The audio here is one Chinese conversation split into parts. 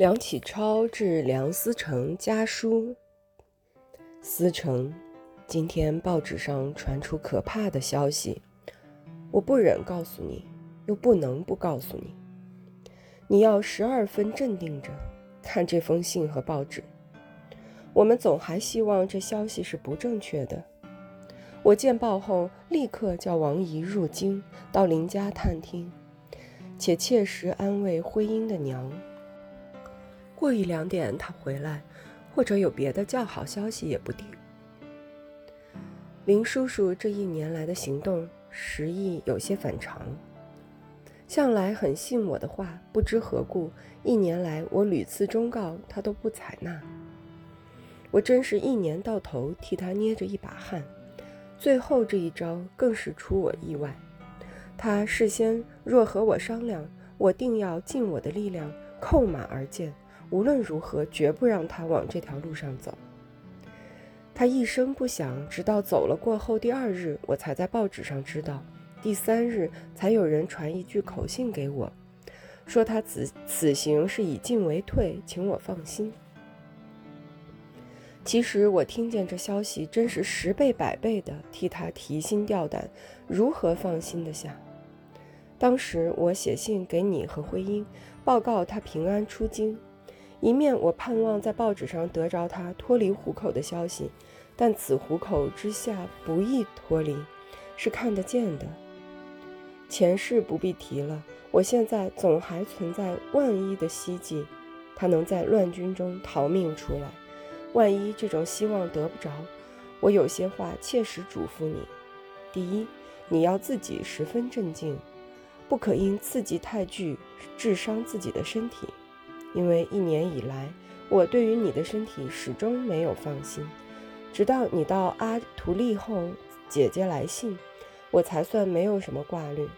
梁启超致梁思成家书。思成，今天报纸上传出可怕的消息，我不忍告诉你，又不能不告诉你。你要十二分镇定着看这封信和报纸。我们总还希望这消息是不正确的。我见报后，立刻叫王姨入京到林家探听，且切实安慰徽因的娘。过一两点，他回来，或者有别的较好消息也不定。林叔叔这一年来的行动，实意有些反常。向来很信我的话，不知何故，一年来我屡次忠告他都不采纳。我真是一年到头替他捏着一把汗，最后这一招更是出我意外。他事先若和我商量，我定要尽我的力量扣马而见。无论如何，绝不让他往这条路上走。他一声不响，直到走了过后第二日，我才在报纸上知道。第三日，才有人传一句口信给我，说他此此行是以进为退，请我放心。其实我听见这消息，真是十倍百倍的替他提心吊胆，如何放心得下？当时我写信给你和徽因，报告他平安出京。一面我盼望在报纸上得着他脱离虎口的消息，但此虎口之下不易脱离，是看得见的。前世不必提了，我现在总还存在万一的希冀，他能在乱军中逃命出来。万一这种希望得不着，我有些话切实嘱咐你：第一，你要自己十分镇静，不可因刺激太剧致伤自己的身体。因为一年以来，我对于你的身体始终没有放心，直到你到阿图利后，姐姐来信，我才算没有什么挂虑。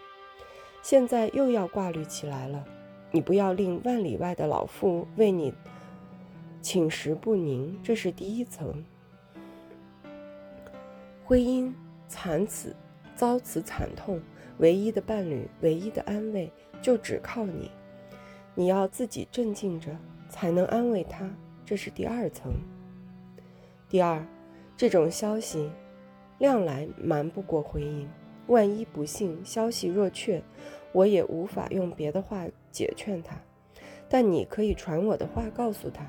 现在又要挂虑起来了。你不要令万里外的老妇为你寝食不宁，这是第一层。婚姻惨此，遭此惨痛，唯一的伴侣，唯一的安慰，就只靠你。你要自己镇静着，才能安慰他。这是第二层。第二，这种消息，量来瞒不过回音。万一不幸消息若确，我也无法用别的话解劝他。但你可以传我的话告诉他，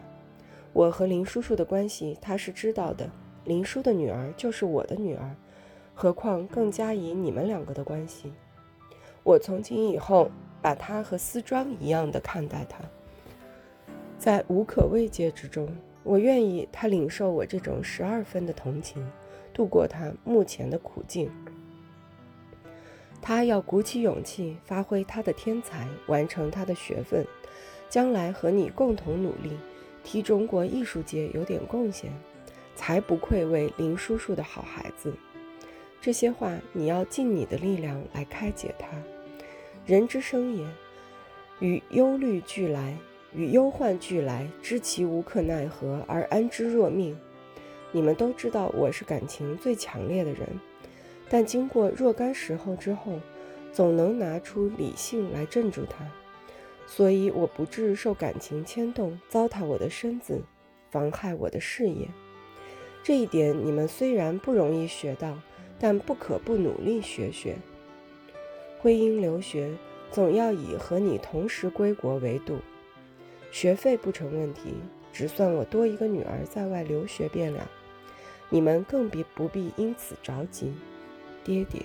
我和林叔叔的关系他是知道的。林叔的女儿就是我的女儿，何况更加以你们两个的关系。我从今以后。把他和丝庄一样的看待他，在无可慰藉之中，我愿意他领受我这种十二分的同情，度过他目前的苦境。他要鼓起勇气，发挥他的天才，完成他的学分，将来和你共同努力，替中国艺术界有点贡献，才不愧为林叔叔的好孩子。这些话你要尽你的力量来开解他。人之生也，与忧虑俱来，与忧患俱来，知其无可奈何而安之若命。你们都知道我是感情最强烈的人，但经过若干时候之后，总能拿出理性来镇住他，所以我不致受感情牵动，糟蹋我的身子，妨害我的事业。这一点你们虽然不容易学到，但不可不努力学学。徽因留学总要以和你同时归国为度，学费不成问题，只算我多一个女儿在外留学便了。你们更别不必因此着急，爹爹。